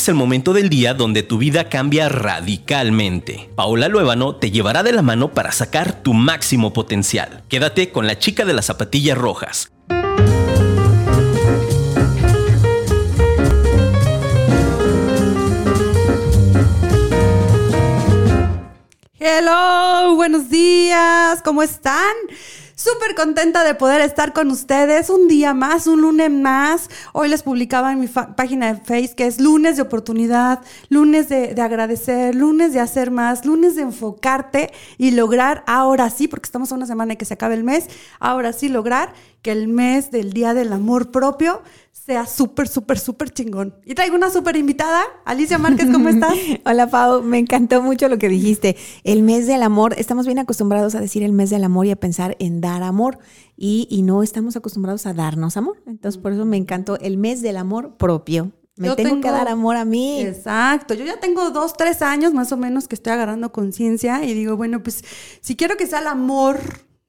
es el momento del día donde tu vida cambia radicalmente. Paola Luébano te llevará de la mano para sacar tu máximo potencial. Quédate con la chica de las zapatillas rojas. Hello, buenos días, ¿cómo están? Súper contenta de poder estar con ustedes un día más, un lunes más. Hoy les publicaba en mi página de Facebook que es lunes de oportunidad, lunes de, de, agradecer, lunes de hacer más, lunes de enfocarte y lograr ahora sí, porque estamos a una semana que se acabe el mes, ahora sí lograr que el mes del Día del Amor Propio sea súper, súper, súper chingón. Y traigo una súper invitada. Alicia Márquez, ¿cómo estás? Hola, Pau. Me encantó mucho lo que dijiste. El mes del amor, estamos bien acostumbrados a decir el mes del amor y a pensar en dar amor. Y, y no estamos acostumbrados a darnos amor. Entonces, por eso me encantó el mes del amor propio. Me tengo, que dar amor a mí. Exacto. Yo ya tengo dos, tres años más o menos que estoy agarrando conciencia y digo, bueno, pues si quiero que sea el amor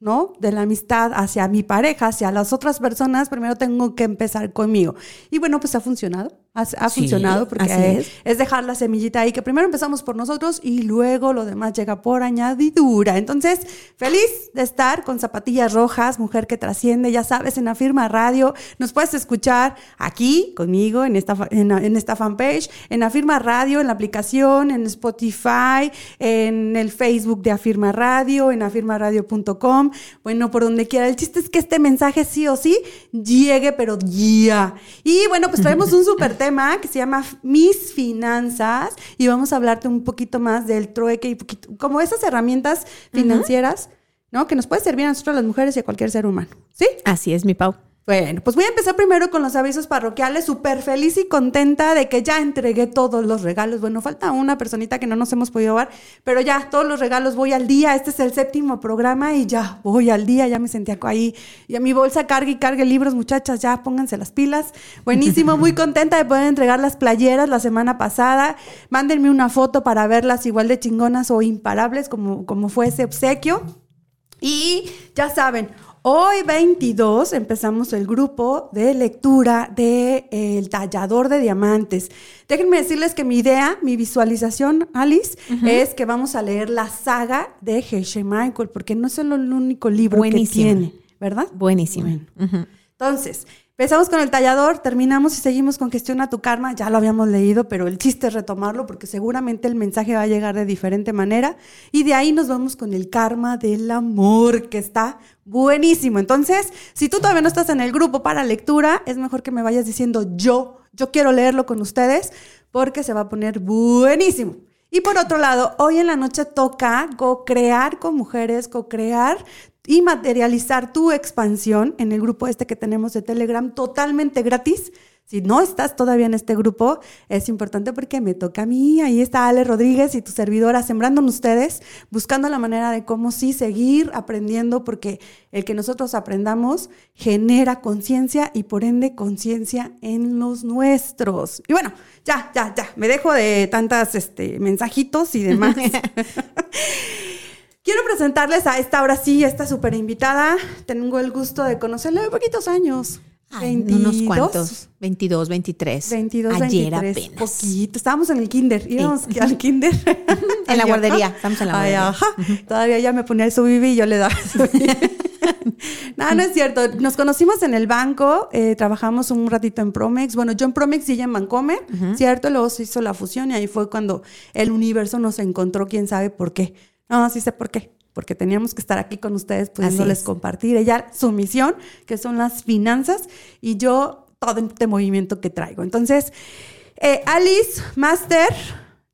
¿no? De la amistad hacia mi pareja, hacia las otras personas, primero tengo que empezar conmigo. Y bueno, pues ha funcionado ha, funcionado porque es. dejar la semillita ahí, que primero empezamos por nosotros y luego lo demás llega por añadidura. Entonces, feliz de estar con Zapatillas Rojas, Mujer que Trasciende, ya sabes, en Afirma Radio. Nos puedes escuchar aquí conmigo en esta, en, esta fanpage, en Afirma Radio, en la aplicación, en Spotify, en el Facebook de Afirma Radio, en afirmaradio.com, bueno, por donde quiera. El chiste es que este mensaje sí o sí llegue, pero ya. Y bueno, pues traemos un súper tema que se llama Mis Finanzas y vamos a hablarte un poquito más del trueque y poquito, como esas herramientas financieras, ¿no? Que nos puede servir a nosotros las mujeres y a cualquier ser humano, ¿sí? Así es, mi Pau. Bueno, pues voy a empezar primero con los avisos parroquiales, súper feliz y contenta de que ya entregué todos los regalos. Bueno, falta una personita que no nos hemos podido dar, pero ya todos los regalos voy al día. Este es el séptimo programa y ya voy al día, ya me sentí ahí. Y a mi bolsa cargue y cargue libros, muchachas, ya pónganse las pilas. Buenísimo, muy contenta de poder entregar las playeras la semana pasada. Mándenme una foto para verlas igual de chingonas o imparables como, como fue ese obsequio. Y ya saben, Hoy 22 empezamos el grupo de lectura de eh, El tallador de diamantes. Déjenme decirles que mi idea, mi visualización, Alice, es que vamos a leer la saga de Hershey Michael, porque no es el único libro que tiene, ¿verdad? Buenísimo. Entonces, Empezamos con el tallador, terminamos y seguimos con Gestiona tu Karma. Ya lo habíamos leído, pero el chiste es retomarlo porque seguramente el mensaje va a llegar de diferente manera. Y de ahí nos vamos con el karma del amor, que está buenísimo. Entonces, si tú todavía no estás en el grupo para lectura, es mejor que me vayas diciendo yo, yo quiero leerlo con ustedes porque se va a poner buenísimo. Y por otro lado, hoy en la noche toca co-crear con mujeres, co-crear y materializar tu expansión en el grupo este que tenemos de Telegram totalmente gratis. Si no estás todavía en este grupo, es importante porque me toca a mí. Ahí está Ale Rodríguez y tu servidora sembrando en ustedes, buscando la manera de cómo sí seguir aprendiendo, porque el que nosotros aprendamos genera conciencia y por ende conciencia en los nuestros. Y bueno, ya, ya, ya, me dejo de tantas este, mensajitos y demás. Quiero presentarles a esta, ahora sí, esta súper invitada. Tengo el gusto de conocerla de poquitos años. Ay, 22, unos cuantos, 22, 23. 22, Ayer 23, apenas. Poquito. Estábamos en el kinder, íbamos al kinder. en la guardería, estamos en la guardería. ajá. Todavía ya me ponía el subibi y yo le daba no, no es cierto. Nos conocimos en el banco, eh, trabajamos un ratito en Promex. Bueno, yo en Promex y ella en Bancomer, ¿cierto? Luego se hizo la fusión y ahí fue cuando el universo nos encontró, quién sabe por qué. No, sí sé por qué. Porque teníamos que estar aquí con ustedes pudiéndoles compartir ella su misión, que son las finanzas, y yo todo este movimiento que traigo. Entonces, eh, Alice Master,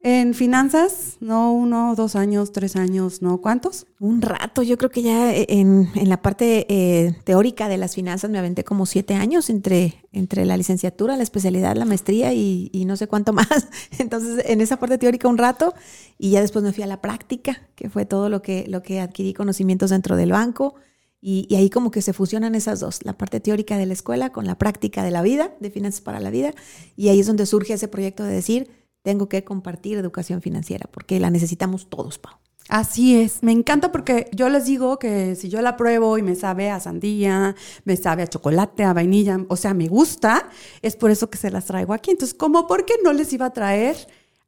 en finanzas, no uno, dos años, tres años, ¿no? ¿Cuántos? Un rato, yo creo que ya eh, en, la parte eh, teórica de las finanzas me aventé como siete años entre, entre la licenciatura, la especialidad, la maestría y, no sé cuánto más. Entonces, en esa parte teórica un rato y ya después me fui a la práctica, que fue todo lo que, lo que adquirí conocimientos dentro del banco. Y, y, ahí como que se fusionan esas dos, la parte teórica de la escuela con la práctica de la vida, de finanzas para la vida. Y ahí es donde surge ese proyecto de decir, tengo que compartir educación financiera, porque la necesitamos todos, Pau. Así es, me encanta porque yo les digo que si yo la pruebo y me sabe a sandía, me sabe a chocolate, a vainilla, o sea, me gusta, es por eso que se las traigo aquí. Entonces, ¿cómo por qué no les iba a traer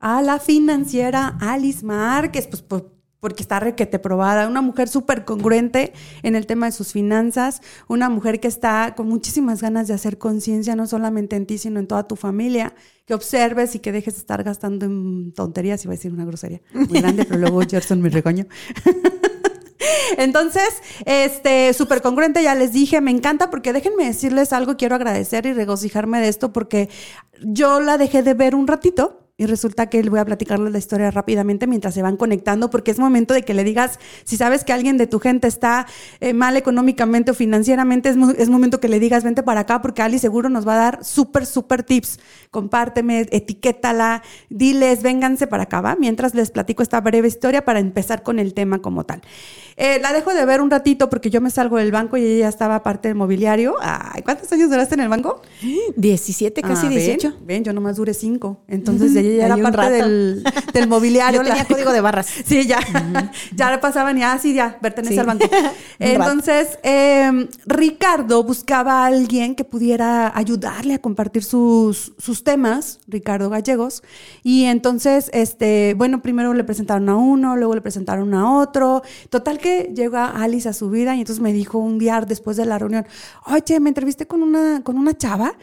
a la financiera Alice Márquez? Pues, pues porque está requete probada, una mujer súper congruente en el tema de sus finanzas, una mujer que está con muchísimas ganas de hacer conciencia, no solamente en ti, sino en toda tu familia, que observes y que dejes de estar gastando en tonterías, iba a decir una grosería muy grande, pero luego Gerson me regañó. Entonces, este, súper congruente, ya les dije, me encanta porque déjenme decirles algo, quiero agradecer y regocijarme de esto porque yo la dejé de ver un ratito y resulta que voy a platicarles la historia rápidamente mientras se van conectando, porque es momento de que le digas, si sabes que alguien de tu gente está eh, mal económicamente o financieramente, es, es, momento que le digas, vente para acá, porque Ali seguro nos va a dar súper, súper tips. Compárteme, etiquétala, diles, vénganse para acá, ¿va? Mientras les platico esta breve historia para empezar con el tema como tal. Eh, la dejo de ver un ratito porque yo me salgo del banco y ella estaba parte del mobiliario. Ay, ¿cuántos años duraste en el banco? 17, casi 18. Ah, ven, yo nomás duré 5. Entonces, ella ya era parte del, del, mobiliario. Yo tenía código de barras. Sí, ya. Ya le pasaban y así, ah, ya, pertenece al banco. Entonces, eh, Ricardo buscaba a alguien que pudiera ayudarle a compartir sus, sus temas, Ricardo Gallegos. Y entonces, este, bueno, primero le presentaron a uno, luego le presentaron a otro. Total que llega Alice a su vida y entonces me dijo un día después de la reunión, oye, me entrevisté con una, con una chava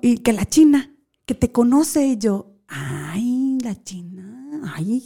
y que la china, que te conoce y yo, ay, la china. Ay,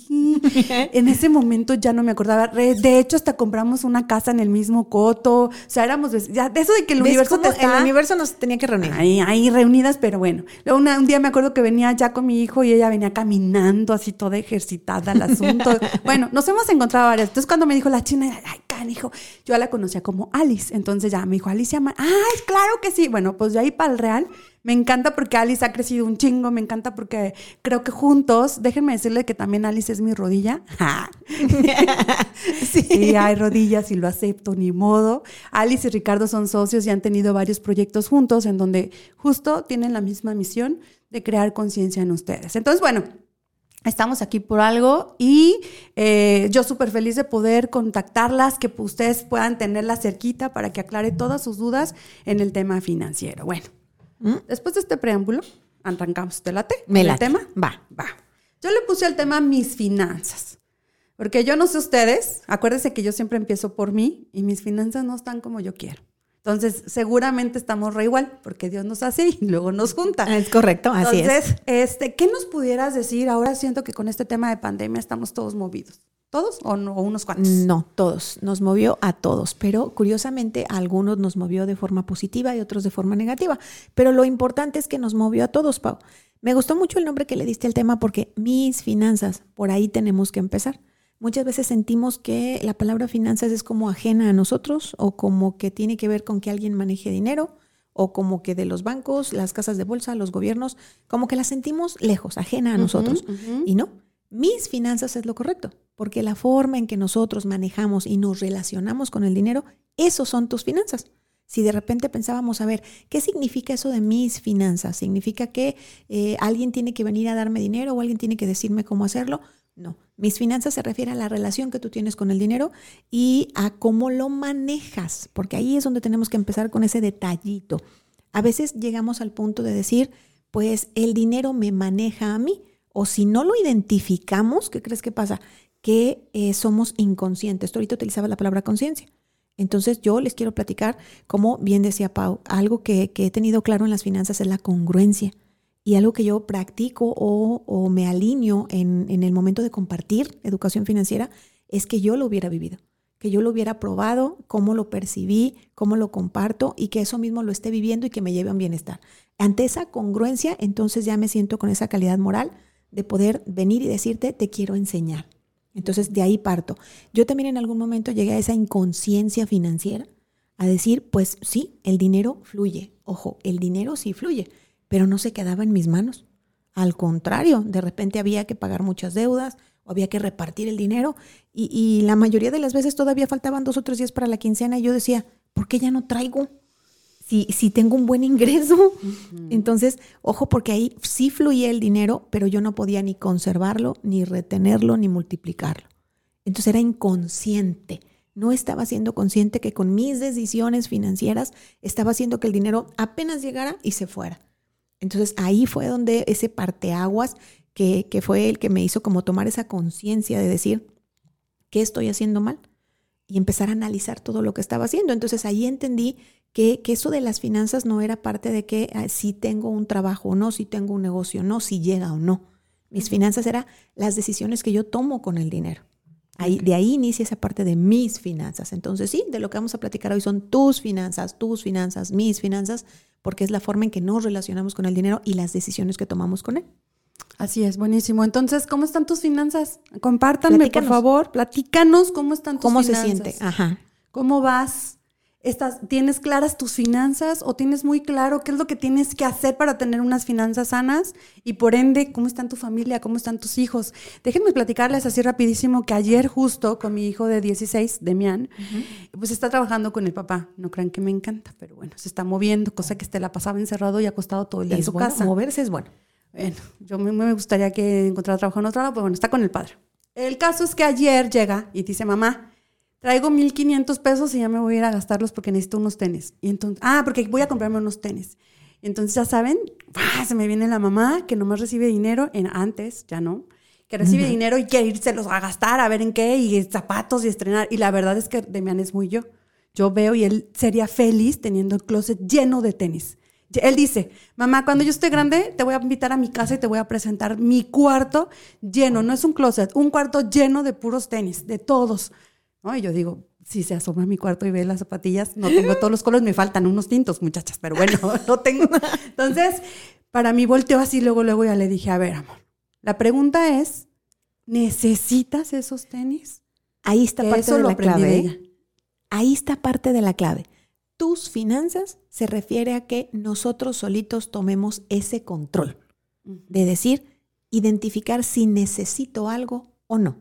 en ese momento ya no me acordaba. De hecho, hasta compramos una casa en el mismo coto. O sea, éramos ya de eso de que el universo te El universo nos tenía que reunir. Ahí, ahí reunidas, pero bueno. Luego un día me acuerdo que venía ya con mi hijo y ella venía caminando así toda ejercitada al asunto. bueno, nos hemos encontrado varias. Entonces, cuando me dijo la china, ay, dijo, yo la conocía como Alice. Entonces ya me dijo, Alicia, ay, claro que sí. Bueno, pues de ahí para el real me encanta porque Alice ha crecido un chingo, me encanta porque creo que juntos, déjenme decirle que también Alice es mi rodilla. sí. hay rodillas y lo acepto, ni modo. Alice y Ricardo son socios y han tenido varios proyectos juntos en donde justo tienen la misma misión de crear conciencia en ustedes. Entonces, bueno, Estamos aquí por algo y eh, yo súper feliz de poder contactarlas, que ustedes puedan tenerla cerquita para que aclare todas sus dudas en el tema financiero. Bueno, ¿Mm? Después de este preámbulo, arrancamos. ¿Te late? Me late. tema? Va. Va. Yo le puse el tema mis finanzas. Porque yo no sé ustedes, acuérdense que yo siempre empiezo por mí y mis finanzas no están como yo quiero. Entonces, seguramente estamos re igual, porque Dios nos hace y luego nos junta. Es correcto, así Entonces, este, ¿qué nos pudieras decir? Ahora siento que con este tema de pandemia estamos todos movidos. ¿Todos o, no, unos cuantos? No, todos. Nos movió a todos, pero curiosamente a algunos nos movió de forma positiva y otros de forma negativa. Pero lo importante es que nos movió a todos, Pau. Me gustó mucho el nombre que le diste al tema porque mis finanzas, por ahí tenemos que empezar. Muchas veces sentimos que la palabra finanzas es como ajena a nosotros o como que tiene que ver con que alguien maneje dinero o como que de los bancos, las casas de bolsa, los gobiernos, como que la sentimos lejos, ajena a nosotros. Y no, mis finanzas es lo correcto, porque la forma en que nosotros manejamos y nos relacionamos con el dinero, esos son tus finanzas. Si de repente pensábamos, a ver, ¿qué significa eso de mis finanzas? ¿Significa que eh, alguien tiene que venir a darme dinero o alguien tiene que decirme cómo hacerlo? No, mis finanzas se refiere a la relación que tú tienes con el dinero y a cómo lo manejas, porque ahí es donde tenemos que empezar con ese detallito. A veces llegamos al punto de decir, pues el dinero me maneja a mí. O si no lo identificamos, ¿qué crees que pasa? Que eh, somos inconscientes. Tú ahorita utilizabas la palabra conciencia. Entonces yo les quiero platicar, como bien decía Pau, algo que, he tenido claro en las finanzas es la congruencia. Y algo que yo practico o, me alineo en, en, el momento de compartir educación financiera es que yo lo hubiera vivido, que yo lo hubiera probado, cómo lo percibí, cómo lo comparto y que eso mismo lo esté viviendo y que me lleve a un bienestar. Ante esa congruencia, entonces ya me siento con esa calidad moral de poder venir y decirte, te quiero enseñar. Entonces, de ahí parto. Yo también en algún momento llegué a esa inconsciencia financiera, a decir, pues sí, el dinero fluye. Ojo, el dinero sí fluye, pero no se quedaba en mis manos. Al contrario, de repente había que pagar muchas deudas o había que repartir el dinero y, la mayoría de las veces todavía faltaban dos o tres días para la quincena y yo decía, ¿por qué ya no traigo? Si, si tengo un buen ingreso. Entonces, ojo, porque ahí sí fluía el dinero, pero yo no podía ni conservarlo, ni retenerlo, ni multiplicarlo. Entonces era inconsciente. No estaba siendo consciente que con mis decisiones financieras estaba haciendo que el dinero apenas llegara y se fuera. Entonces ahí fue donde ese parteaguas que, que fue el que me hizo como tomar esa conciencia de decir, ¿qué estoy haciendo mal? Y empezar a analizar todo lo que estaba haciendo. Entonces ahí entendí que, que eso de las finanzas no era parte de que ah, si tengo un trabajo o no, si tengo un negocio o no, si llega o no. Mis finanzas eran las decisiones que yo tomo con el dinero. Ahí, De ahí inicia esa parte de mis finanzas. Entonces, sí, de lo que vamos a platicar hoy son tus finanzas, tus finanzas, mis finanzas, porque es la forma en que nos relacionamos con el dinero y las decisiones que tomamos con él. Así es, buenísimo. Entonces, ¿cómo están tus finanzas? Compártanme, por favor. Platícanos cómo están tus ¿Cómo finanzas. se siente? Ajá. ¿Cómo vas? Estás, ¿Tienes claras tus finanzas o tienes muy claro qué es lo que tienes que hacer para tener unas finanzas sanas? Y por ende, ¿cómo están tu familia? ¿Cómo están tus hijos? Déjenme platicarles así rapidísimo que ayer justo con mi hijo de 16, Demian, pues está trabajando con el papá. No crean que me encanta, pero bueno, se está moviendo, cosa que este la pasaba encerrado y acostado todo el día en su bueno, casa. moverse es bueno. Bueno, yo me, me gustaría que encontrara trabajo en otro lado, pero bueno, está con el padre. El caso es que ayer llega y dice, mamá, traigo 1500 pesos y ya me voy a ir a gastarlos porque necesito unos tenis. Y entonces, ah, porque voy a comprarme unos tenis. Entonces, ya saben, ¡ah! se me viene la mamá que nomás recibe dinero en antes, ya no, que recibe dinero y quiere irselos a gastar, a ver en qué, y zapatos y estrenar. Y la verdad es que Demian es muy yo. Yo veo y él sería feliz teniendo el closet lleno de tenis. Él dice, mamá, cuando yo esté grande, te voy a invitar a mi casa y te voy a presentar mi cuarto lleno, no es un closet, un cuarto lleno de puros tenis, de todos. ¿No? Y yo digo, si se asoma a mi cuarto y ve las zapatillas, no tengo todos los colores, me faltan unos tintos, muchachas, pero bueno, no tengo. Entonces, para mí volteó así, luego, luego ya le dije, a ver, amor, la pregunta es, ¿necesitas esos tenis? Ahí está Que parte eso de lo la clave. ¿eh? Ahí está parte de la clave. Tus finanzas se refiere a que nosotros solitos tomemos ese control de decir, identificar si necesito algo o no.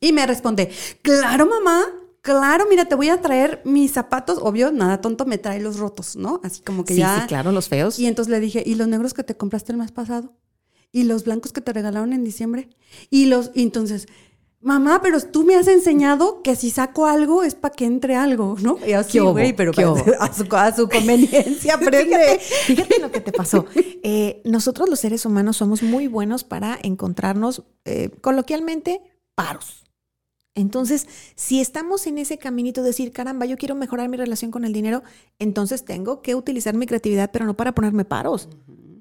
Y me responde, claro, mamá, claro, mira, te voy a traer mis zapatos, obvio, nada tonto, me trae los rotos, ¿no? Así como que sí, ya... sí, claro, los feos. Y entonces le dije, ¿y los negros que te compraste el mes pasado? ¿Y los blancos que te regalaron en diciembre? Y los, y entonces, mamá, pero tú me has enseñado que si saco algo es para que entre algo, ¿no? Y así, güey, pero a su, a su conveniencia aprende. Fíjate, fíjate lo que te pasó. Eh, nosotros los seres humanos somos muy buenos para encontrarnos, eh, coloquialmente, paros. Entonces, si estamos en ese caminito de decir, caramba, yo quiero mejorar mi relación con el dinero, entonces tengo que utilizar mi creatividad, pero no para ponerme paros.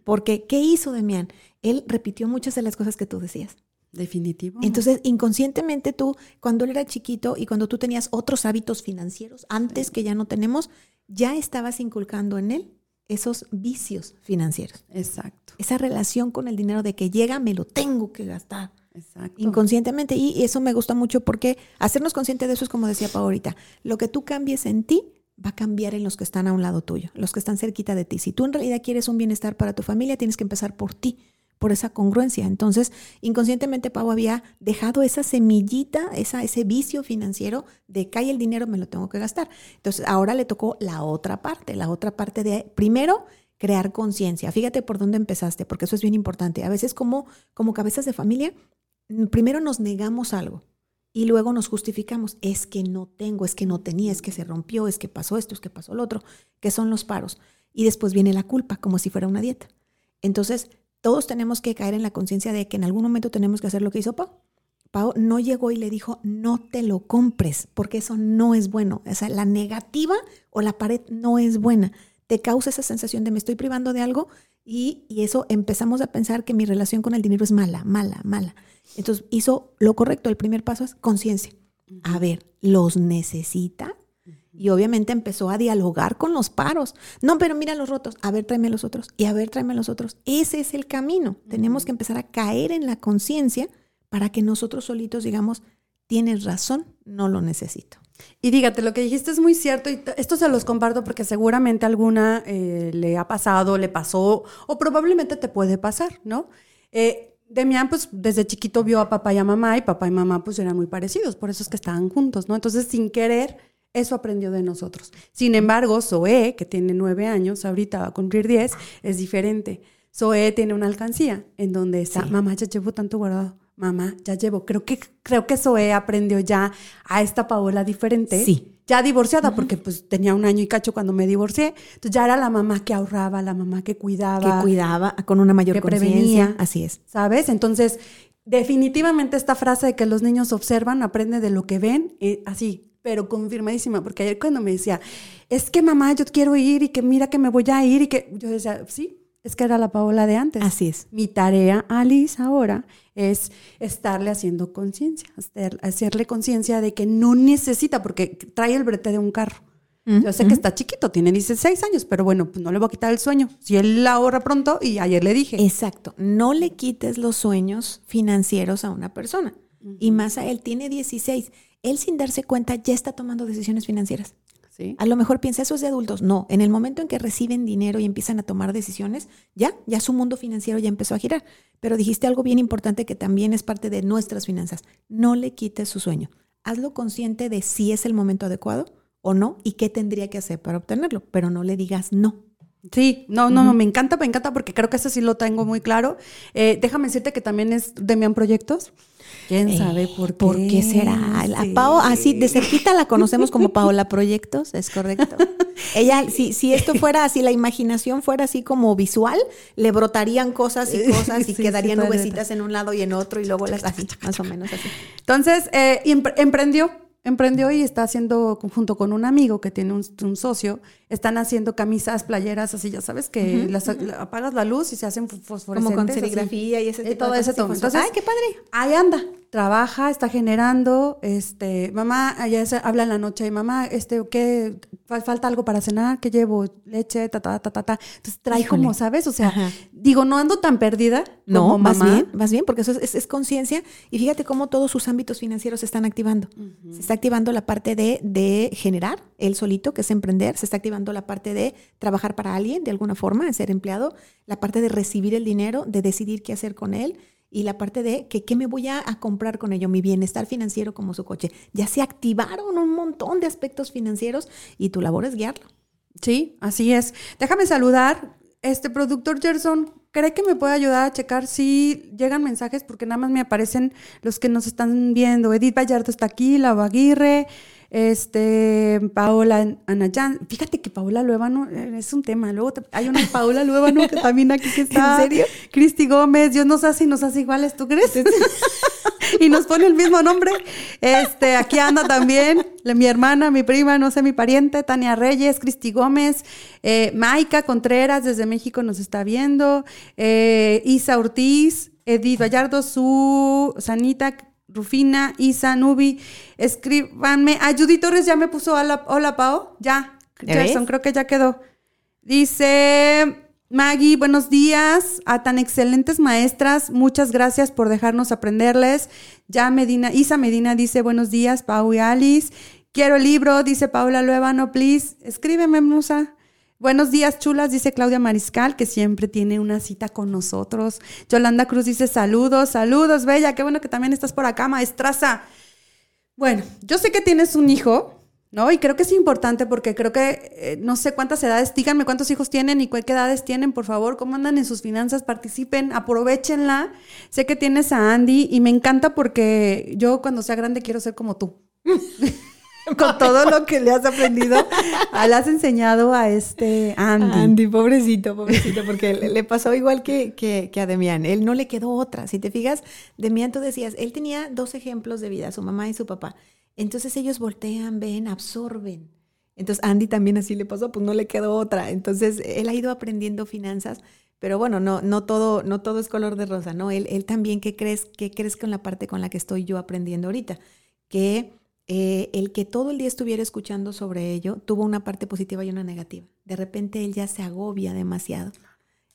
Porque, ¿qué hizo Demián? Él repitió muchas de las cosas que tú decías. Definitivo. Entonces, inconscientemente tú, cuando él era chiquito y cuando tú tenías otros hábitos financieros, antes que ya no tenemos, ya estabas inculcando en él esos vicios financieros. Exacto, Esa relación con el dinero de que llega, me lo tengo que gastar inconscientemente. Y eso me gusta mucho porque hacernos consciente de eso es como decía Pau ahorita. Lo que tú cambies en ti va a cambiar en los que están a un lado tuyo, los que están cerquita de ti. Si tú en realidad quieres un bienestar para tu familia, tienes que empezar por ti, por esa congruencia. Entonces, inconscientemente Pau había dejado esa semillita, esa, ese vicio financiero de cae el dinero, me lo tengo que gastar. Entonces, ahora le tocó la otra parte, la otra parte de, primero, crear conciencia. Fíjate por dónde empezaste, porque eso es bien importante. A veces como, como cabezas de familia, primero nos negamos algo y luego nos justificamos. Es que no tengo, es que no tenía, es que se rompió, es que pasó esto, es que pasó lo otro, que son los paros. Y después viene la culpa, como si fuera una dieta. Entonces, todos tenemos que caer en la conciencia de que en algún momento tenemos que hacer lo que hizo Pau. Pau no llegó y le dijo, no te lo compres, porque eso no es bueno. O sea, la negativa o la pared no es buena. Te causa esa sensación de me estoy privando de algo y, y eso empezamos a pensar que mi relación con el dinero es mala, mala, mala. Entonces hizo lo correcto. El primer paso es conciencia. A ver, ¿los necesita? Y obviamente empezó a dialogar con los paros. No, pero mira los rotos. A ver, tráeme los otros. Y a ver, tráeme los otros. Ese es el camino. Tenemos que empezar a caer en la conciencia para que nosotros solitos digamos, tienes razón, no lo necesito. Y dígate, lo que dijiste es muy cierto y esto se los comparto porque seguramente alguna eh, le ha pasado, le pasó o probablemente te puede pasar, ¿no? Eh, Demian, pues desde chiquito vio a papá y a mamá y papá y mamá pues eran muy parecidos, por eso es que estaban juntos, ¿no? Entonces, sin querer, eso aprendió de nosotros. Sin embargo, Zoe, que tiene nueve años, ahorita va a cumplir diez, es diferente. Zoe tiene una alcancía en donde está, Sí. mamá, ya llevo tanto guardado. Mamá, ya llevo. Creo que, creo que Zoe aprendió ya a esta Paola diferente. Sí. Ya divorciada, porque pues tenía un año y cacho cuando me divorcié. Entonces ya era la mamá que ahorraba, la mamá que cuidaba. Que cuidaba con una mayor conciencia. Así es. ¿Sabes? Entonces, definitivamente esta frase de que los niños observan, aprenden de lo que ven, eh, así, pero confirmadísima, porque ayer cuando me decía, es que mamá, yo quiero ir y que mira que me voy a ir y que yo decía, sí, es que era la Paola de antes. Así es. Mi tarea, Alice, ahora es estarle haciendo conciencia, hacer- hacerle conciencia de que no necesita, porque trae el brete de un carro. Yo sé que está chiquito, tiene 16 años, pero bueno, pues no le voy a quitar el sueño. Si él ahorra pronto, y ayer le dije. Exacto. No le quites los sueños financieros a una persona. Y más a él, tiene 16. Él sin darse cuenta ya está tomando decisiones financieras. ¿Sí? A lo mejor piensa, eso es de adultos. No, en el momento en que reciben dinero y empiezan a tomar decisiones, ya, ya su mundo financiero ya empezó a girar. Pero dijiste algo bien importante que también es parte de nuestras finanzas. No le quites su sueño. Hazlo consciente de si es el momento adecuado o no y qué tendría que hacer para obtenerlo, pero no le digas no. Sí, no, no, no, me encanta, me encanta porque creo que ese sí lo tengo muy claro. Eh, déjame decirte que también es Demian Proyectos. ¿Quién sabe por qué? ¿Por qué será? A Sí. Pao, así de cerquita la conocemos como Paola Proyectos, es correcto. Ella, si, si esto fuera así, la imaginación fuera así como visual, le brotarían cosas y cosas y Sí, sí, quedarían puede nubecitas en un lado y en otro y luego las así, más o menos así. Entonces, eh, empre- emprendió, emprendió y está haciendo, junto con un amigo que tiene un, un socio, están haciendo camisas, playeras, así, ya sabes, que las- la- apagas la luz y se hacen fosforescentes. Como con así. serigrafía y ese Eh, tipo todo de ese sí, Entonces, ¡ay, qué padre! Ahí anda, trabaja, está generando, este, mamá, allá se habla en la noche, y mamá, este, ¿qué? Fal- Falta algo para cenar, ¿qué llevo? Leche, ta, ta, ta, ta, ta. Entonces trae Híjole. como, ¿sabes? O sea, Ajá. digo, no ando tan perdida No, como más bien, más bien, porque eso es, es- es conciencia. Y fíjate cómo todos sus ámbitos financieros se están activando. Se está activando la parte de, de generar él solito, que es emprender. Se está activando la parte de trabajar para alguien de alguna forma, de ser empleado. La parte de recibir el dinero, de decidir qué hacer con él. Y la parte de que qué me voy a, comprar con ello, mi bienestar financiero como su coche. Ya se activaron un montón de aspectos financieros y tu labor es guiarlo. Sí, así es. Déjame saludar. Este productor Gerson, ¿cree que me puede ayudar a checar si llegan mensajes? Porque nada más me aparecen los que nos están viendo. Edith Vallardo está aquí, Lau Aguirre, este, Paola Anayán. Fíjate que Paola Luevano eh, es un tema. Luego te- hay una Paola Luevano que también aquí que está. ¿En serio? Cristi Gómez. Dios nos hace y nos hace iguales, ¿tú crees? y nos pone el mismo nombre. Este, aquí anda también mi hermana, mi prima, no sé, mi pariente, Tania Reyes, Cristi Gómez, eh, Maika Contreras desde México nos está viendo, eh, Isa Ortiz, Edith Vallardo, su Sanita, Rufina, Isa, Nubi, escríbanme. Ah, Judy Torres ya me puso hola, hola Pao, ya. ¿Ya Gerson, creo que ya quedó. Dice Maggie, buenos días a tan excelentes maestras. Muchas gracias por dejarnos aprenderles. Ya Medina, Isa Medina dice buenos días, Pau y Alice. Quiero el libro, dice Paula Luevano, please. Escríbeme, Musa. Buenos días, chulas, dice Claudia Mariscal, que siempre tiene una cita con nosotros. Yolanda Cruz dice saludos, saludos, Bella. Qué bueno que también estás por acá, maestraza. Bueno, yo sé que tienes un hijo, ¿no? Y creo que es importante porque creo que eh, no sé cuántas edades, díganme cuántos hijos tienen y qué edades tienen, por favor, cómo andan en sus finanzas, participen, aprovechenla. Sé que tienes a Andy y me encanta porque yo cuando sea grande quiero ser como tú. Con todo lo que le has aprendido, le has enseñado a este Andy. pobrecito, pobrecito, porque le, pasó igual que, que, que a Demián. Él no le quedó otra. Si te fijas, Demián, tú decías, él tenía dos ejemplos de vida, su mamá y su papá. Entonces ellos voltean, ven, absorben. Entonces Andy también así le pasó, pues no le quedó otra. Entonces él ha ido aprendiendo finanzas, pero bueno, no, no, todo, no todo es color de rosa, ¿no? Él, él también, ¿qué crees, ¿qué crees con la parte con la que estoy yo aprendiendo ahorita? Que eh, el que todo el día estuviera escuchando sobre ello tuvo una parte positiva y una negativa. De repente él ya se agobia demasiado.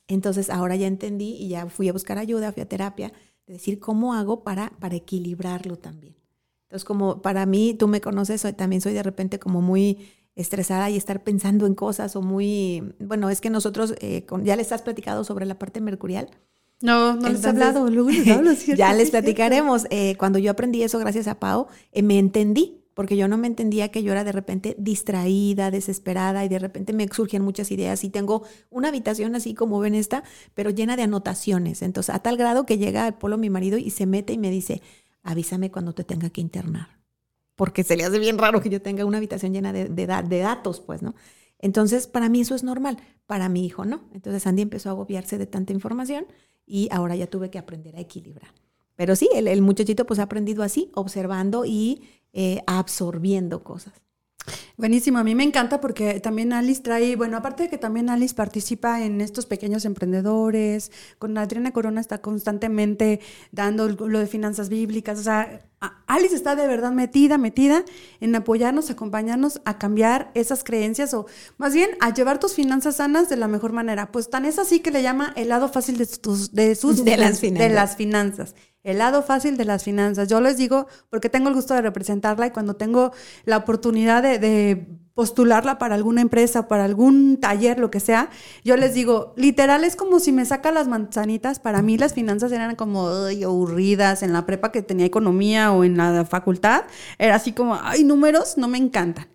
Entonces ahora ya entendí y ya fui a buscar ayuda, fui a terapia, de decir cómo hago para, para equilibrarlo también. Entonces como para mí, tú me conoces, soy, también soy de repente como muy estresada y estar pensando en cosas o muy, bueno, es que nosotros, eh, ya les has platicado sobre la parte mercurial. No, no les he hablado, luego les hablo, ¿cierto? ya les platicaremos. Eh, cuando yo aprendí eso gracias a Pau, eh, me entendí. porque yo no me entendía que yo era de repente distraída, desesperada y de repente me surgían muchas ideas y tengo una habitación así como ven esta, pero llena de anotaciones. Entonces, a tal grado que llega al polo mi marido y se mete y me dice, avísame cuando te tenga que internar, porque se le hace bien raro que yo tenga una habitación llena de, de, de datos, pues, ¿no? Entonces, para mí eso es normal, para mi hijo no. Entonces, Andy empezó a agobiarse de tanta información y ahora ya tuve que aprender a equilibrar. Pero sí, el, muchachito pues ha aprendido así, observando y eh, absorbiendo cosas. Buenísimo, a mí me encanta porque también Alice trae, bueno, aparte de que también Alice participa en estos pequeños emprendedores, con Adriana Corona está constantemente dando lo de finanzas bíblicas, o sea, Alice está de verdad metida, metida en apoyarnos, acompañarnos a cambiar esas creencias o más bien a llevar tus finanzas sanas de la mejor manera. Pues tan es así que le llama el lado fácil de, tus, de sus de las finanzas. De las finanzas el lado fácil de las finanzas. Yo les digo, porque tengo el gusto de representarla y cuando tengo la oportunidad de, postularla para alguna empresa, para algún taller, lo que sea, yo les digo, literal es como si me saca las manzanitas, para mí las finanzas eran como aburridas en la prepa que tenía economía o en la facultad, era así como, ay, números no me encantan.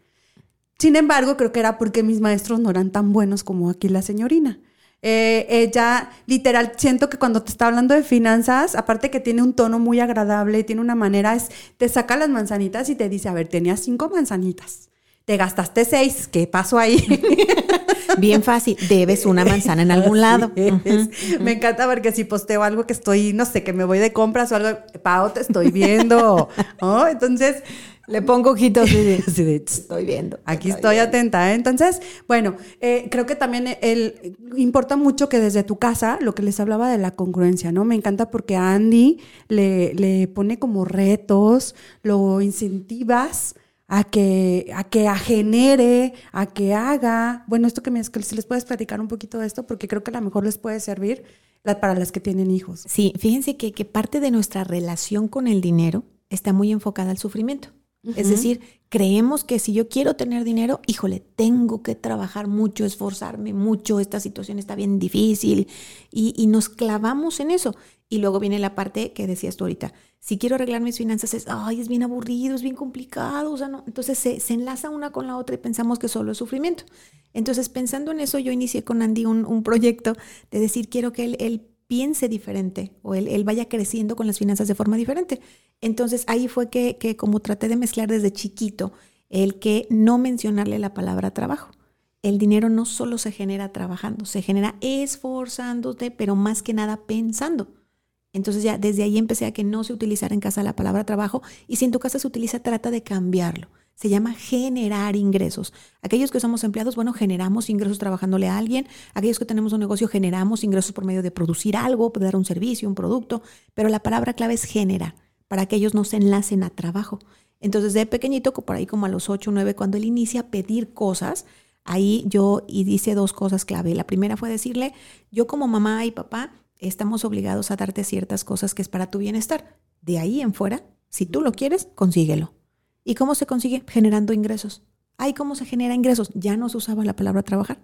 Sin embargo, creo que era porque mis maestros no eran tan buenos como aquí la señorina. Eh, ella, literal, siento que cuando te está hablando de finanzas, aparte que tiene un tono muy agradable, tiene una manera, es, te saca las manzanitas y te dice, a ver, tenías cinco manzanitas, te gastaste seis, ¿qué pasó ahí? Bien fácil, debes una manzana en algún lado. Me encanta porque si posteo algo que estoy, no sé, que me voy de compras o algo, Pau, te estoy viendo. Entonces, le pongo ojitos y estoy viendo. Aquí estoy, atenta. ¿eh? Entonces, bueno, eh, creo que también el, importa mucho que desde tu casa, lo que les hablaba de la congruencia, ¿no? Me encanta porque Andy le, le pone como retos, lo incentivas a que, a que genere, a que haga. Bueno, esto que, me, que si les puedes platicar un poquito de esto, porque creo que a lo mejor les puede servir para las que tienen hijos. Sí, fíjense que, que parte de nuestra relación con el dinero está muy enfocada al sufrimiento. Es decir, creemos que si yo quiero tener dinero, híjole, tengo que trabajar mucho, esforzarme mucho, esta situación está bien difícil y, nos clavamos en eso. Y luego viene la parte que decías tú ahorita, si quiero arreglar mis finanzas es, ay, es bien aburrido, es bien complicado, o sea, no. Entonces se, enlaza una con la otra y pensamos que solo es sufrimiento. Entonces pensando en eso, yo inicié con Andy un, proyecto de decir, quiero que él, él piense diferente o él, vaya creciendo con las finanzas de forma diferente. Entonces ahí fue que, que, como traté de mezclar desde chiquito el que no mencionarle la palabra trabajo. El dinero no solo se genera trabajando, se genera esforzándote, pero más que nada pensando. Entonces ya desde ahí empecé a que no se utilizara en casa la palabra trabajo y si en tu casa se utiliza, trata de cambiarlo se llama generar ingresos. Aquellos que somos empleados, bueno, generamos ingresos trabajándole a alguien. Aquellos que tenemos un negocio, generamos ingresos por medio de producir algo, de dar un servicio, un producto. Pero la palabra clave es generar, para que ellos no se enlacen a trabajo. Entonces, de pequeñito, por ahí como a los 8 o 9, cuando él inicia a pedir cosas, ahí yo hice dos cosas clave. La primera fue decirle, yo como mamá y papá estamos obligados a darte ciertas cosas que es para tu bienestar. De ahí en fuera, si tú lo quieres, consíguelo. ¿Y cómo se consigue? Generando ingresos. Ay, ¿cómo se genera ingresos? Ya no se usaba la palabra trabajar.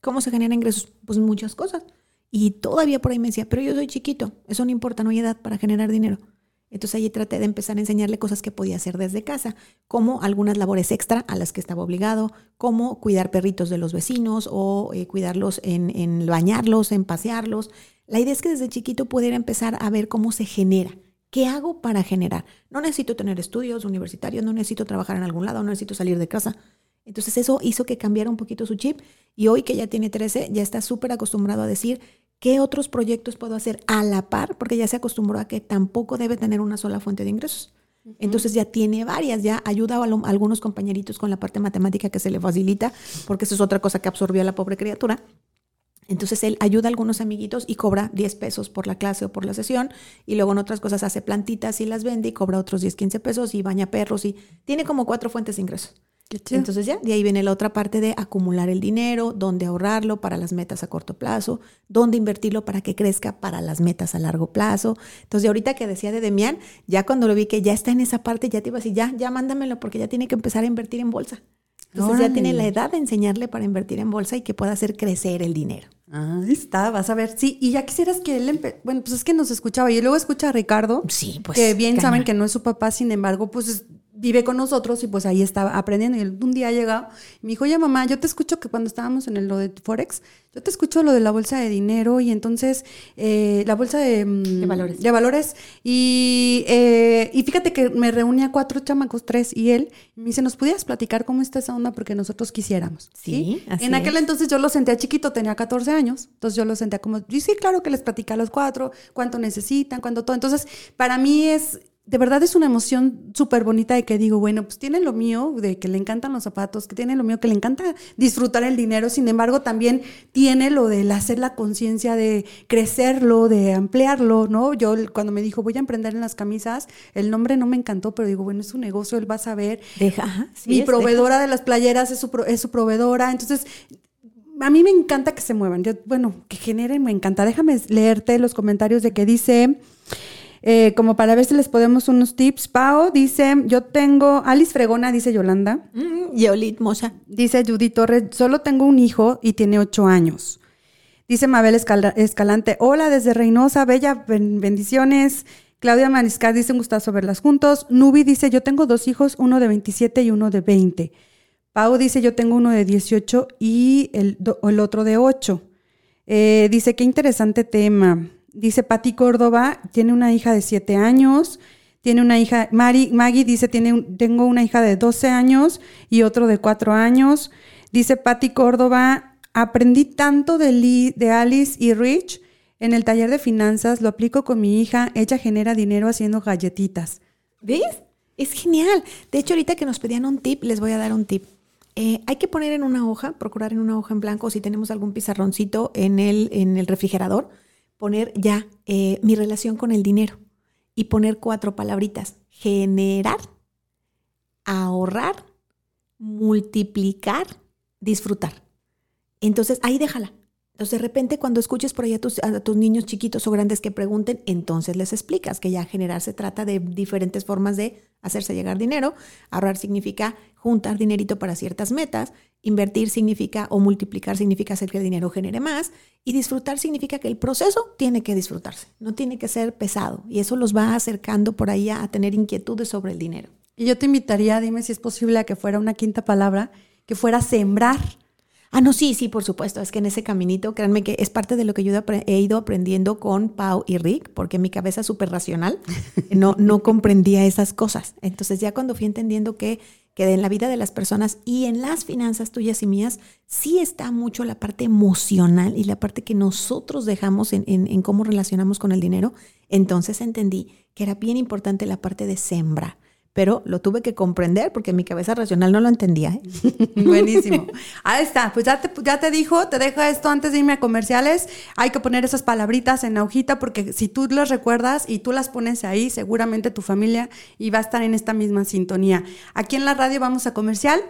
¿Cómo se genera ingresos? Pues muchas cosas. Y todavía por ahí me decía, pero yo soy chiquito, eso no importa, no hay edad para generar dinero. Entonces ahí traté de empezar a enseñarle cosas que podía hacer desde casa, como algunas labores extra a las que estaba obligado, como cuidar perritos de los vecinos o eh, cuidarlos en, en bañarlos, en pasearlos. La idea es que desde chiquito pudiera empezar a ver cómo se genera ¿Qué hago para generar? No necesito tener estudios universitarios, no necesito trabajar en algún lado, no necesito salir de casa. Entonces eso hizo que cambiara un poquito su chip y hoy que ya tiene 13 ya está súper acostumbrado a decir qué otros proyectos puedo hacer a la par porque ya se acostumbró a que tampoco debe tener una sola fuente de ingresos. Entonces ya tiene varias, ya ayuda a, a, algunos compañeritos con la parte matemática que se le facilita, porque eso es otra cosa que absorbió a la pobre criatura. Entonces él ayuda a algunos amiguitos y cobra 10 pesos por la clase o por la sesión y luego en otras cosas hace plantitas y las vende y cobra otros 10, 15 pesos y baña perros y tiene como cuatro fuentes de ingresos. Entonces ya, de ahí viene la otra parte de acumular el dinero, dónde ahorrarlo para las metas a corto plazo, dónde invertirlo para que crezca para las metas a largo plazo. Entonces, ahorita que decía de Demián, ya cuando lo vi que ya está en esa parte, ya te iba a decir, ya, ya mándamelo porque ya tiene que empezar a invertir en bolsa. Entonces ya tiene la edad de enseñarle para invertir en bolsa y que pueda hacer crecer el dinero. Ahí está, vas a ver. Sí, y ya quisieras que él, bueno, pues es que nos escuchaba y luego escucha a Ricardo. Sí, pues. Que bien saben que no es su papá, sin embargo, pues vive con nosotros y pues ahí estaba aprendiendo. Y un día llega y me dijo, oye mamá, yo te escucho que cuando estábamos en el, lo de Forex, yo te escucho lo de la bolsa de dinero y entonces eh, la bolsa de, mm, de, valores. De valores. Y, eh, y fíjate que me reunía cuatro chamacos, tres y él, y me dice, ¿nos pudieras platicar cómo está esa onda? Porque nosotros quisiéramos. Sí, Así En aquel entonces yo lo sentía chiquito, tenía 14 años, entonces yo lo sentía como, y sí, claro que les platica a los cuatro, cuánto necesitan, cuánto todo. Entonces, para mí es de verdad es una emoción súper bonita de que digo, bueno, pues tiene lo mío, de que le encantan los zapatos, que tiene lo mío, que le encanta disfrutar el dinero, sin embargo también tiene lo del hacer la conciencia de crecerlo, de ampliarlo, ¿no? Yo cuando me dijo, voy a emprender en las camisas, el nombre no me encantó, pero digo, bueno, es un negocio, él va a saber. Deja. Mi proveedora de las playeras es su, es su proveedora, entonces a mí me encanta que se muevan. Yo, bueno, que generen, me encanta. Déjame leerte los comentarios de que dice, eh, como para ver si les podemos unos tips. Pau dice, yo tengo, Alice Fregona, dice Yolanda. Mm, Yolit Mosa. Dice Judy Torres, solo tengo un hijo y tiene ocho años. Dice Mabel Escalante, hola desde Reynosa, bella, bendiciones. Claudia Mariscal dice, un gustazo verlas juntos. Nubi dice, yo tengo dos hijos, uno de 27 y uno de 20. Pau dice, yo tengo uno de 18 y el, el otro de 8. Eh, dice, qué interesante tema. Dice Patti Córdoba, tiene una hija de 7 años. Tiene una hija, Mari, Maggie dice, tiene, tengo una hija de 12 años y otro de 4 años. Dice Patti Córdoba, aprendí tanto de, de Alice y Rich en el taller de finanzas, lo aplico con mi hija, ella genera dinero haciendo galletitas. ¿Ves? Es genial. De hecho, ahorita que nos pedían un tip, les voy a dar un tip. Eh, hay que poner en una hoja, procurar en una hoja en blanco, si tenemos algún pizarroncito en el, en el refrigerador, poner ya eh, mi relación con el dinero y poner cuatro palabritas. Generar, ahorrar, multiplicar, disfrutar. Entonces, ahí déjala. Entonces, de repente, cuando escuches por ahí a tus, a tus, niños chiquitos o grandes que pregunten, entonces les explicas que ya generar se trata de diferentes formas de hacerse llegar dinero. Ahorrar significa juntar dinerito para ciertas metas. Invertir significa o multiplicar significa hacer que el dinero genere más. Y disfrutar significa que el proceso tiene que disfrutarse, no tiene que ser pesado. Y eso los va acercando por ahí a tener inquietudes sobre el dinero. Y yo te invitaría, dime si es posible, a que fuera una quinta palabra, que fuera sembrar Ah, no, sí, sí, por supuesto. Es que en ese caminito, créanme que es parte de lo que yo he ido aprendiendo con Pau y Rick, porque mi cabeza súper racional no, no comprendía esas cosas. Entonces ya cuando fui entendiendo que, que en la vida de las personas y en las finanzas tuyas y mías, sí está mucho la parte emocional y la parte que nosotros dejamos en, en cómo relacionamos con el dinero, entonces entendí que era bien importante la parte de sembra pero lo tuve que comprender porque mi cabeza racional no lo entendía. ¿eh? Buenísimo. Ahí está, pues ya te, ya te dijo, te dejo esto antes de irme a comerciales. Hay que poner esas palabritas en la hojita porque si tú las recuerdas y tú las pones ahí, seguramente tu familia iba a estar en esta misma sintonía. Aquí en la radio vamos a comercial.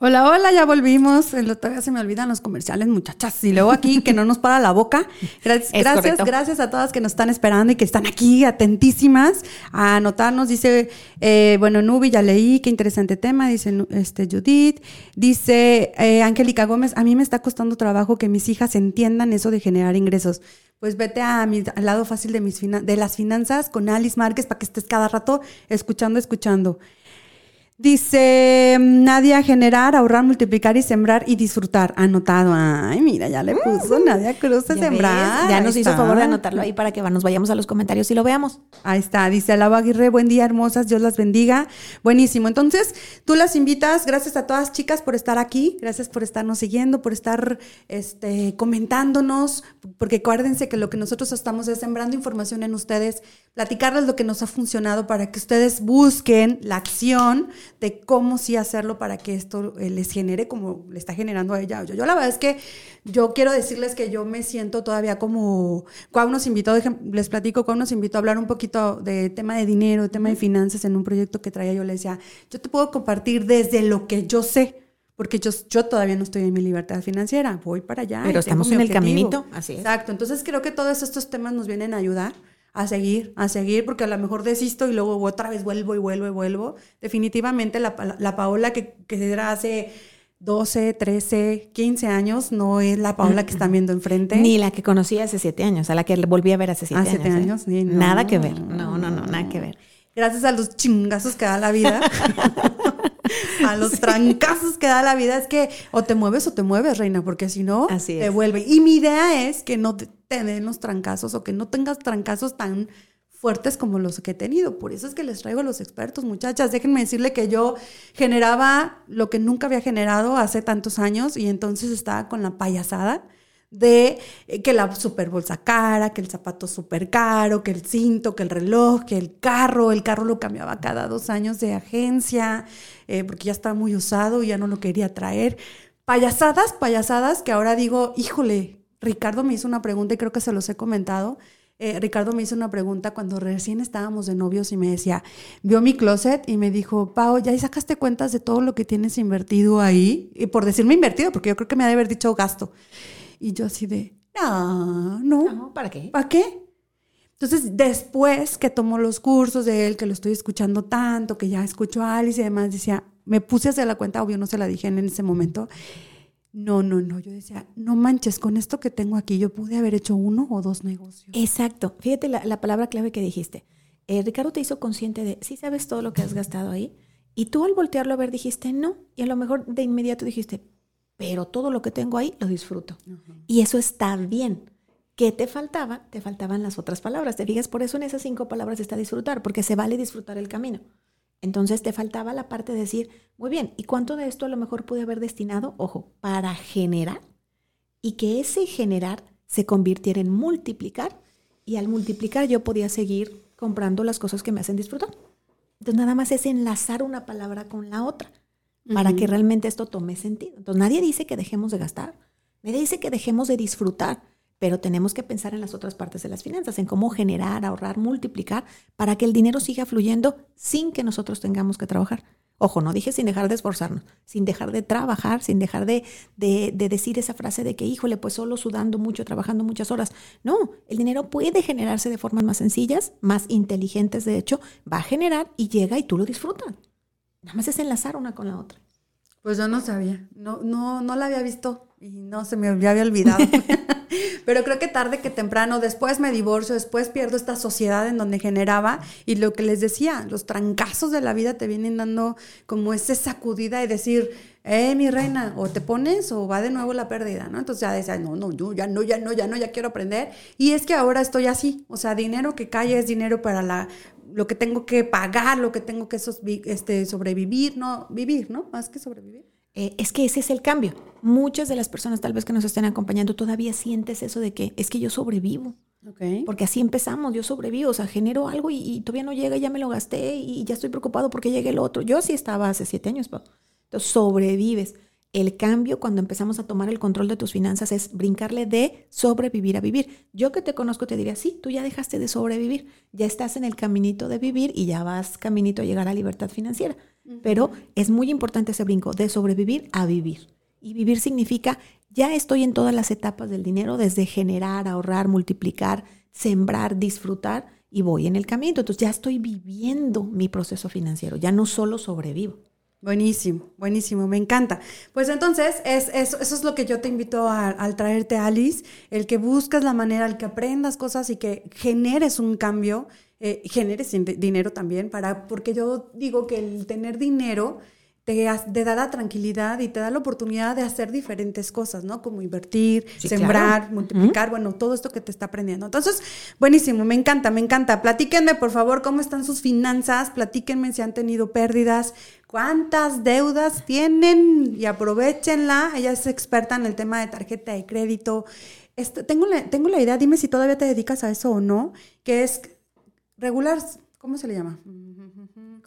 Hola, hola, ya volvimos. Todavía se me olvidan los comerciales, muchachas. Y luego aquí que no nos para la boca. Gracias, gracias, gracias, a todas que nos están esperando y que están aquí atentísimas a anotarnos. Dice, eh, bueno, Nubi, ya leí, qué interesante tema. Dice este, Judith. Dice eh, Angélica Gómez, a mí me está costando trabajo que mis hijas entiendan eso de generar ingresos. Pues vete a mi, al lado fácil de, mis de las finanzas con Alice Márquez para que estés cada rato escuchando, escuchando. Dice Nadia, generar, ahorrar, multiplicar y sembrar y disfrutar. Anotado. Ay, mira, ya le puso Nadia Cruz de sembrar. Ya nos hizo favor de anotarlo ahí para que nos vayamos a los comentarios y lo veamos. Ahí está. Dice Alaba Aguirre, buen día, hermosas. Dios las bendiga. Buenísimo. Entonces, tú las invitas. Gracias a todas chicas por estar aquí. Gracias por estarnos siguiendo, por estar este, comentándonos. Porque acuérdense que lo que nosotros estamos es sembrando información en ustedes, platicarles lo que nos ha funcionado para que ustedes busquen la acción de cómo sí hacerlo para que esto eh, les genere como le está generando a ella. Yo, yo la verdad es que yo quiero decirles que yo me siento todavía como, cuando nos invitó, les platico, cuando nos invitó a hablar un poquito de tema de dinero, de tema de finanzas en un proyecto que traía, yo le decía, yo te puedo compartir desde lo que yo sé. Porque yo, yo todavía no estoy en mi libertad financiera, voy para allá. Pero estamos en el caminito, así es. Exacto, entonces creo que todos estos temas nos vienen a ayudar a seguir, a seguir, porque a lo mejor desisto y luego otra vez vuelvo y vuelvo y vuelvo. Definitivamente la, la Paola que, que era hace 12, 13, 15 años no es la Paola que están viendo enfrente. Ni la que conocí hace 7 años, a la que volví a ver hace 7 años. Hace 7 ¿eh? años, Nada que ver. No, no, no, nada que ver. gracias a los chingazos que da la vida, a los trancazos que da la vida, es que o te mueves o te mueves, reina, porque si no, Así te vuelve. Y mi idea es que no te, te den los trancazos o que no tengas trancazos tan fuertes como los que he tenido. Por eso es que les traigo a los expertos, muchachas. Déjenme decirle que yo generaba lo que nunca había generado hace tantos años y entonces estaba con la payasada de eh, que la super bolsa cara, que el zapato súper caro, que el cinto, que el reloj, que el carro. El carro lo cambiaba cada dos años de agencia eh, porque ya estaba muy usado y ya no lo quería traer. Payasadas, payasadas que ahora digo, híjole, Ricardo me hizo una pregunta y creo que se los he comentado. Eh, Ricardo me hizo una pregunta cuando recién estábamos de novios y me decía, vio mi closet y me dijo, Pau, ¿ya sacaste cuentas de todo lo que tienes invertido ahí? Y por decirme invertido, porque yo creo que me ha de haber dicho gasto. Y yo así de, no, no, No, ¿para qué? ¿para qué? Entonces, después que tomo los cursos de él, que lo estoy escuchando tanto, que ya escucho a Alice y demás, decía, me puse a hacer la cuenta, obvio no se la dije en ese momento. No, no, no, yo decía, no manches, con esto que tengo aquí, yo pude haber hecho uno o dos negocios. Exacto. Fíjate la, la palabra clave que dijiste. Eh, Ricardo te hizo consciente de, sí sabes todo lo que has gastado ahí. Y tú al voltearlo a ver dijiste, no. Y a lo mejor de inmediato dijiste, pero todo lo que tengo ahí lo disfruto. Y eso está bien. ¿Qué te faltaba? Te faltaban las otras palabras. ¿Te fijas? Por eso en esas cinco palabras está disfrutar, porque se vale disfrutar el camino. Entonces te faltaba la parte de decir, muy bien, ¿y cuánto de esto a lo mejor pude haber destinado, ojo, para generar? Y que ese generar se convirtiera en multiplicar. Y al multiplicar yo podía seguir comprando las cosas que me hacen disfrutar. Entonces nada más es enlazar una palabra con la otra para que realmente esto tome sentido. Entonces nadie dice que dejemos de gastar, nadie dice que dejemos de disfrutar, pero tenemos que pensar en las otras partes de las finanzas, en cómo generar, ahorrar, multiplicar, para que el dinero siga fluyendo sin que nosotros tengamos que trabajar. Ojo, no dije sin dejar de esforzarnos, sin dejar de trabajar, sin dejar de, de, de decir esa frase de que, híjole, pues solo sudando mucho, trabajando muchas horas. No, el dinero puede generarse de formas más sencillas, más inteligentes, de hecho, va a generar y llega y tú lo disfrutas. Nada más es enlazar una con la otra. Pues yo no sabía, no, no, no la había visto y no se me había olvidado. Pero creo que tarde que temprano, después me divorcio, después pierdo esta sociedad en donde generaba y lo que les decía, los trancazos de la vida te vienen dando como esa sacudida y decir, eh, mi reina, o te pones o va de nuevo la pérdida, ¿no? Entonces ya decía, no, no, yo ya no, ya no, ya no, ya quiero aprender. Y es que ahora estoy así, o sea, dinero que cae es dinero para la lo que tengo que pagar, lo que tengo que este, sobrevivir, no, vivir, ¿no? Más que sobrevivir. Eh, es que ese es el cambio. Muchas de las personas tal vez que nos estén acompañando todavía sientes eso de que es que yo sobrevivo. Porque así empezamos, yo sobrevivo, o sea, genero algo y, y todavía no llega, ya me lo gasté y ya estoy preocupado porque llegue el otro. Yo así estaba hace siete años. Entonces, sobrevives. El cambio cuando empezamos a tomar el control de tus finanzas es brincarle de sobrevivir a vivir. Yo que te conozco te diría, sí, tú ya dejaste de sobrevivir, ya estás en el caminito de vivir y ya vas caminito a llegar a libertad financiera. Pero es muy importante ese brinco de sobrevivir a vivir. Y vivir significa, ya estoy en todas las etapas del dinero, desde generar, ahorrar, multiplicar, sembrar, disfrutar, y voy en el camino. Entonces ya estoy viviendo mi proceso financiero, ya no solo sobrevivo. Buenísimo, buenísimo, me encanta. Pues entonces, es, es- eso es lo que yo te invito a- al traerte, Alice, el que busques la manera, el que aprendas cosas y que generes un cambio, eh, generes din- dinero también, para, porque yo digo que el tener dinero te, te da la tranquilidad y te da la oportunidad de hacer diferentes cosas, ¿no? Como invertir, Sí, sembrar, claro. multiplicar, bueno, todo esto que te está aprendiendo. Entonces, buenísimo, me encanta, me encanta. Platíquenme, por favor, cómo están sus finanzas, platíquenme si han tenido pérdidas, cuántas deudas tienen y aprovechenla. Ella es experta en el tema de tarjeta de crédito. Este, tengo, la, tengo la idea, dime si todavía te dedicas a eso o no, que es regular, ¿cómo se le llama?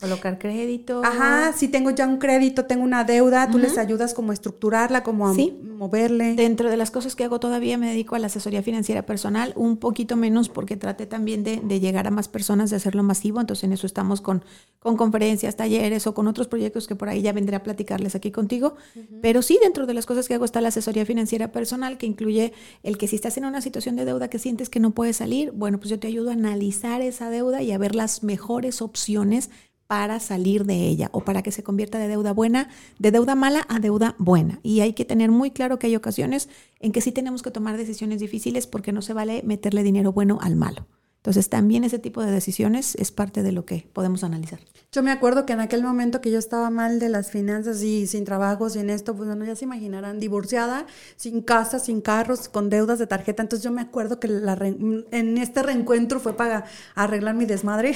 Colocar crédito. Ajá, si tengo ya un crédito, tengo una deuda, tú les ayudas como a estructurarla, como a Sí. moverle. Dentro de las cosas que hago todavía me dedico a la asesoría financiera personal, un poquito menos porque traté también de, de llegar a más personas, de hacerlo masivo, entonces en eso estamos con, con conferencias, talleres o con otros proyectos que por ahí ya vendré a platicarles aquí contigo. Pero sí, dentro de las cosas que hago está la asesoría financiera personal, que incluye el que si estás en una situación de deuda que sientes que no puedes salir, bueno, pues yo te ayudo a analizar esa deuda y a ver las mejores opciones para salir de ella o para que se convierta de deuda buena, de deuda mala a deuda buena. Y hay que tener muy claro que hay ocasiones en que sí tenemos que tomar decisiones difíciles porque no se vale meterle dinero bueno al malo. Entonces también ese tipo de decisiones es parte de lo que podemos analizar. Yo me acuerdo que en aquel momento que yo estaba mal de las finanzas y sin trabajo, sin esto, pues bueno, ya se imaginarán, divorciada, sin casa, sin carros, con deudas de tarjeta. Entonces yo me acuerdo que la en este reencuentro fue para arreglar mi desmadre.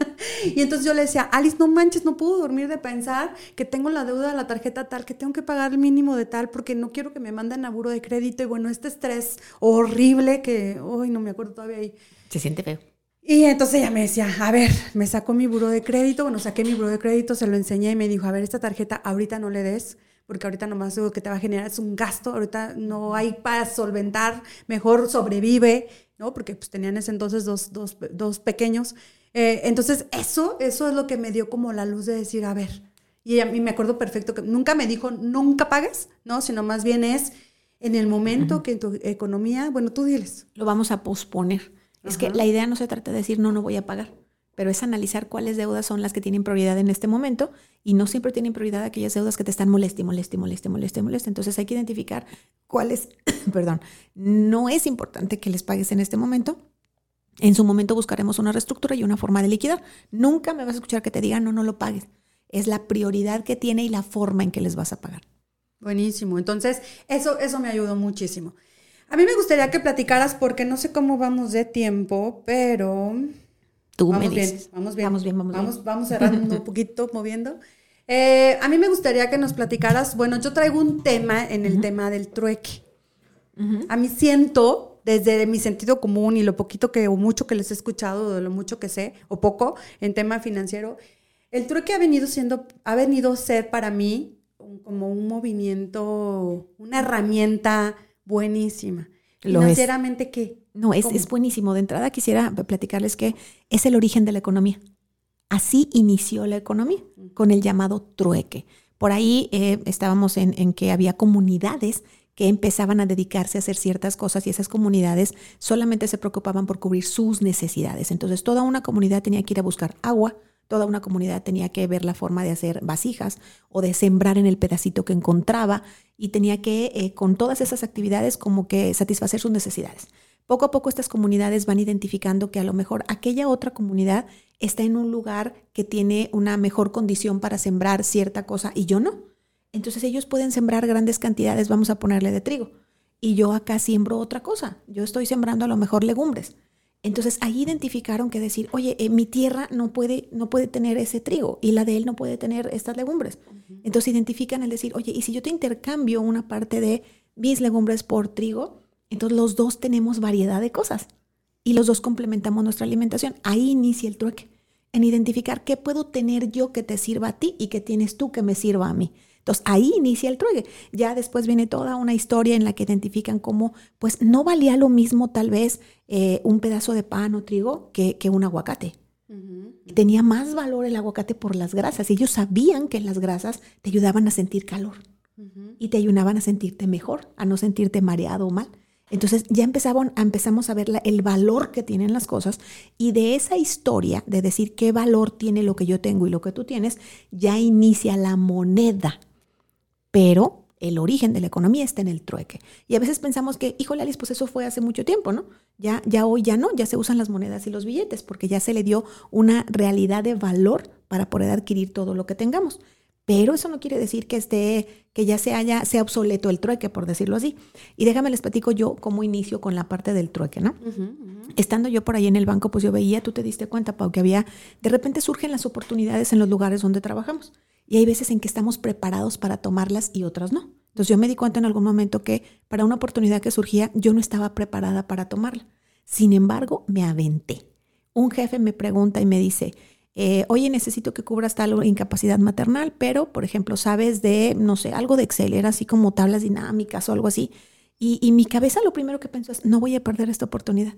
y entonces yo le decía, Alice, no manches, no puedo dormir de pensar que tengo la deuda de la tarjeta tal, que tengo que pagar el mínimo de tal, porque no quiero que me manden a buro de crédito. Y bueno, este estrés horrible que, hoy no me acuerdo todavía ahí se siente feo. Y entonces ella me decía, a ver, me sacó mi buro de crédito, bueno, saqué mi buro de crédito, se lo enseñé y me dijo, a ver, esta tarjeta ahorita no le des, porque ahorita nomás lo que te va a generar es un gasto, ahorita no hay para solventar, mejor sobrevive, ¿no? Porque pues tenían ese entonces dos, dos, dos pequeños. Eh, entonces eso, eso es lo que me dio como la luz de decir, a ver, y a mí me acuerdo perfecto que nunca me dijo, nunca pagues, ¿no? Sino más bien es en el momento que en tu economía, bueno, tú diles. Lo vamos a posponer. Es que la idea no se trata de decir, no, no voy a pagar, pero es analizar cuáles deudas son las que tienen prioridad en este momento y no siempre tienen prioridad aquellas deudas que te están molesti, molesti, molesti, molesti, molesti. Entonces hay que identificar cuáles, perdón, no es importante que les pagues en este momento. En su momento buscaremos una reestructura y una forma de liquidar. Nunca me vas a escuchar que te digan, no, no lo pagues. Es la prioridad que tiene y la forma en que les vas a pagar. Buenísimo. Entonces, eso, eso me ayudó muchísimo. A mí me gustaría que platicaras porque no sé cómo vamos de tiempo, pero... Tú vamos me bien, vamos bien, vamos bien, vamos bien. Vamos, vamos cerrando un poquito, moviendo. Eh, a mí me gustaría que nos platicaras, bueno, yo traigo un tema en el tema del trueque. A mí siento, desde mi sentido común y lo poquito que o mucho que les he escuchado, de lo mucho que sé, o poco, en tema financiero, el trueque ha venido siendo, ha venido a ser para mí como un movimiento, una herramienta buenísima. ¿Financieramente qué? No, es, es buenísimo. De entrada quisiera platicarles que es el origen de la economía. Así inició la economía, con el llamado trueque. Por ahí eh, estábamos en, en, que había comunidades que empezaban a dedicarse a hacer ciertas cosas y esas comunidades solamente se preocupaban por cubrir sus necesidades. Entonces toda una comunidad tenía que ir a buscar agua, Toda una comunidad tenía que ver la forma de hacer vasijas o de sembrar en el pedacito que encontraba y tenía que, eh, con todas esas actividades, como que satisfacer sus necesidades. Poco a poco estas comunidades van identificando que a lo mejor aquella otra comunidad está en un lugar que tiene una mejor condición para sembrar cierta cosa y yo no. Entonces ellos pueden sembrar grandes cantidades, vamos a ponerle de trigo, y yo acá siembro otra cosa. Yo estoy sembrando a lo mejor legumbres. Entonces ahí identificaron que decir, oye, eh, mi tierra no puede, no puede tener ese trigo y la de él no puede tener estas legumbres. Entonces identifican el decir, oye, y si yo te intercambio una parte de mis legumbres por trigo, entonces los dos tenemos variedad de cosas y los dos complementamos nuestra alimentación. Ahí inicia el trueque, en identificar qué puedo tener yo que te sirva a ti y qué tienes tú que me sirva a mí. Entonces ahí inicia el trueque. Ya después viene toda una historia en la que identifican cómo pues no valía lo mismo tal vez eh, un pedazo de pan o trigo que, un aguacate. Tenía más valor el aguacate por las grasas. Ellos sabían que las grasas te ayudaban a sentir calor y te ayudaban a sentirte mejor, a no sentirte mareado o mal. Entonces ya empezaban, empezamos a ver el valor que tienen las cosas y de esa historia de decir qué valor tiene lo que yo tengo y lo que tú tienes, ya inicia la moneda pero el origen de la economía está en el trueque. Y a veces pensamos que, híjole, Alice, pues eso fue hace mucho tiempo, ¿no? Ya, ya hoy ya no, ya se usan las monedas y los billetes, porque ya se le dio una realidad de valor para poder adquirir todo lo que tengamos. Pero eso no quiere decir que esté, que ya se haya, sea obsoleto el trueque, por decirlo así. Y déjame les platico yo cómo inicio con la parte del trueque, ¿no? Estando yo por ahí en el banco, pues yo veía, tú te diste cuenta, Pau, que había, de repente surgen las oportunidades en los lugares donde trabajamos. Y hay veces en que estamos preparados para tomarlas y otras no. Entonces yo me di cuenta en algún momento que para una oportunidad que surgía yo no estaba preparada para tomarla. Sin embargo, me aventé. Un jefe me pregunta y me dice, eh, oye, necesito que cubras tal incapacidad maternal, pero, por ejemplo, sabes de, no sé, algo de Excel, era así como tablas dinámicas o algo así. Y, y mi cabeza lo primero que pensó es, no voy a perder esta oportunidad.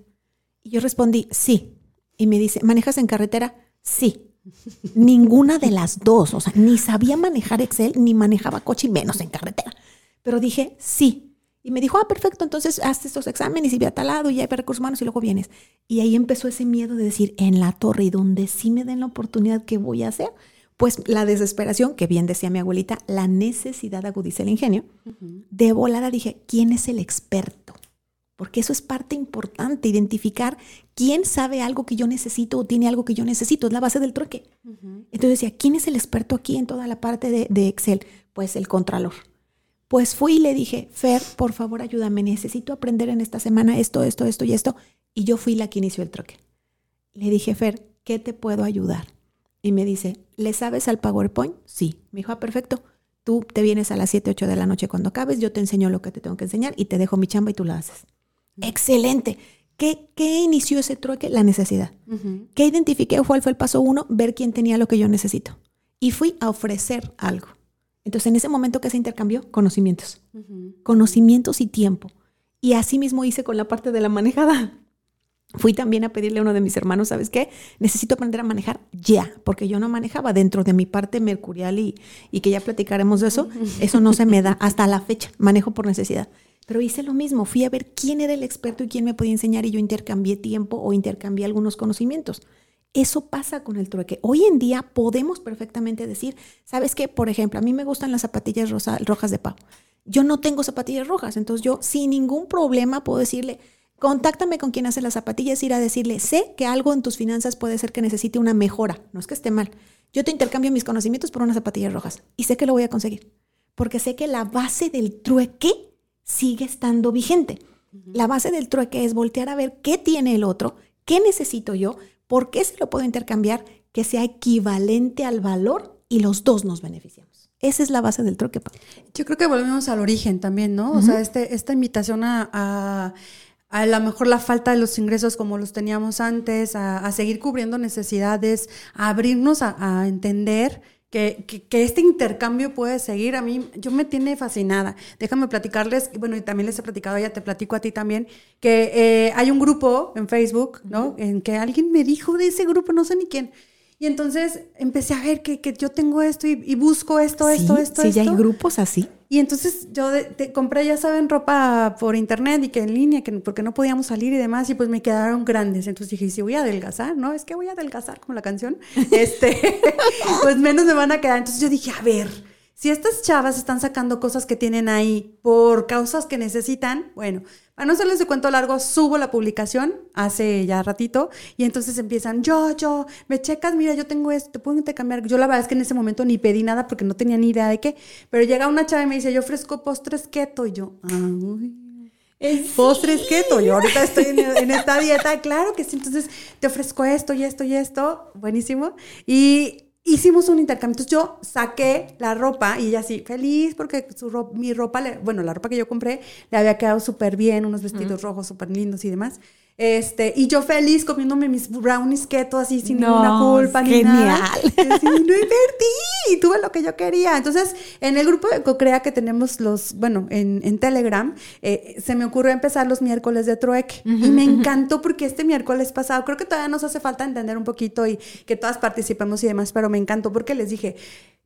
Y yo respondí, sí. Y me dice, ¿manejas en carretera? Sí. Ninguna de las dos. O sea, ni sabía manejar Excel, ni manejaba coche, y menos en carretera. Pero dije, sí. Y me dijo, ah, perfecto, entonces haz estos exámenes y ve a tal lado y hay recursos humanos y luego vienes. Y ahí empezó ese miedo de decir, en la torre y donde sí me den la oportunidad, ¿qué voy a hacer? Pues la desesperación, que bien decía mi abuelita, la necesidad agudiza el ingenio. De volada dije, ¿quién es el experto? Porque eso es parte importante, identificar quién sabe algo que yo necesito o tiene algo que yo necesito, es la base del trueque. Entonces decía, ¿quién es el experto aquí en toda la parte de, de Excel? Pues el contralor. Pues fui y le dije, Fer, por favor ayúdame, necesito aprender en esta semana esto, esto, esto y esto. Y yo fui la que inició el truque. Le dije, Fer, ¿qué te puedo ayudar? Y me dice, ¿le sabes al PowerPoint? Sí. Me dijo, ah, perfecto. Tú te vienes a las 7, 8 de la noche cuando acabes, yo te enseño lo que te tengo que enseñar y te dejo mi chamba y tú la haces. Excelente. ¿Qué, ¿Qué, inició ese trueque? La necesidad. ¿Qué identifiqué? ¿Cuál fue el paso uno? Ver quién tenía lo que yo necesito. Y fui a ofrecer algo. Entonces, en ese momento que se intercambió, conocimientos. Conocimientos y tiempo. Y así mismo hice con la parte de la manejada. Fui también a pedirle a uno de mis hermanos, ¿sabes qué? Necesito aprender a manejar ya, porque yo no manejaba dentro de mi parte mercurial y, y que ya platicaremos de eso. Eso no se me da hasta la fecha, manejo por necesidad. Pero hice lo mismo, fui a ver quién era el experto y quién me podía enseñar y yo intercambié tiempo o intercambié algunos conocimientos. Eso pasa con el trueque. Hoy en día podemos perfectamente decir, ¿sabes qué? Por ejemplo, a mí me gustan las zapatillas rojas de Pau. Yo no tengo zapatillas rojas, entonces yo sin ningún problema puedo decirle, contáctame con quien hace las zapatillas, ir a decirle, sé que algo en tus finanzas puede ser que necesite una mejora, no es que esté mal. Yo te intercambio mis conocimientos por unas zapatillas rojas y sé que lo voy a conseguir, porque sé que la base del trueque sigue estando vigente. La base del trueque es voltear a ver qué tiene el otro, qué necesito yo, por qué se lo puedo intercambiar, que sea equivalente al valor y los dos nos beneficiamos. Esa es la base del trueque. Yo creo que volvemos al origen también, ¿no? O sea, este, esta invitación a, a, lo mejor la falta de los ingresos como los teníamos antes, a, seguir cubriendo necesidades, a abrirnos a entender que, que, este intercambio puede seguir. A mí, yo me tiene fascinada. Déjame platicarles, bueno, y también les he platicado, ya te platico a ti también, que eh, hay un grupo en Facebook, ¿no? En que alguien me dijo de ese grupo, no sé ni quién. Y entonces empecé a ver que, que yo tengo esto y, busco esto, esto, esto. Sí, ya hay grupos así. Y entonces yo te compré, ya saben, ropa por internet y que en línea, que, porque no podíamos salir y demás, y pues me quedaron grandes. Entonces dije, si voy a adelgazar, ¿no? Es que voy a adelgazar como la canción, este, pues menos me van a quedar. Entonces yo dije, a ver, si estas chavas están sacando cosas que tienen ahí por causas que necesitan, bueno, para no hacerles de cuento largo, subo la publicación hace ya ratito y entonces empiezan, yo, yo, me checas, mira, yo tengo esto, te puedo intercambiar. Yo la verdad es que en ese momento ni pedí nada porque no tenía ni idea de qué, pero llega una chava y me dice, yo ofrezco postres keto y yo, ay. Postres keto, yo ahorita estoy en, en, esta dieta, claro que sí, entonces te ofrezco esto y esto y esto, buenísimo. Y hicimos un intercambio. Entonces yo saqué la ropa y ella así, feliz porque su mi ropa, bueno, la ropa que yo compré le había quedado súper bien, unos vestidos rojos súper lindos y demás. Este, y yo feliz comiéndome mis brownies keto así sin ninguna culpa ni nada. Genial. no invertí, tuve lo que yo quería. Entonces, en el grupo de Cocrea que tenemos los, bueno, en, en Telegram, eh, se me ocurrió empezar los miércoles de trueque. y me encantó porque este miércoles pasado, creo que todavía nos hace falta entender un poquito y que todas participemos y demás, pero me encantó porque les dije,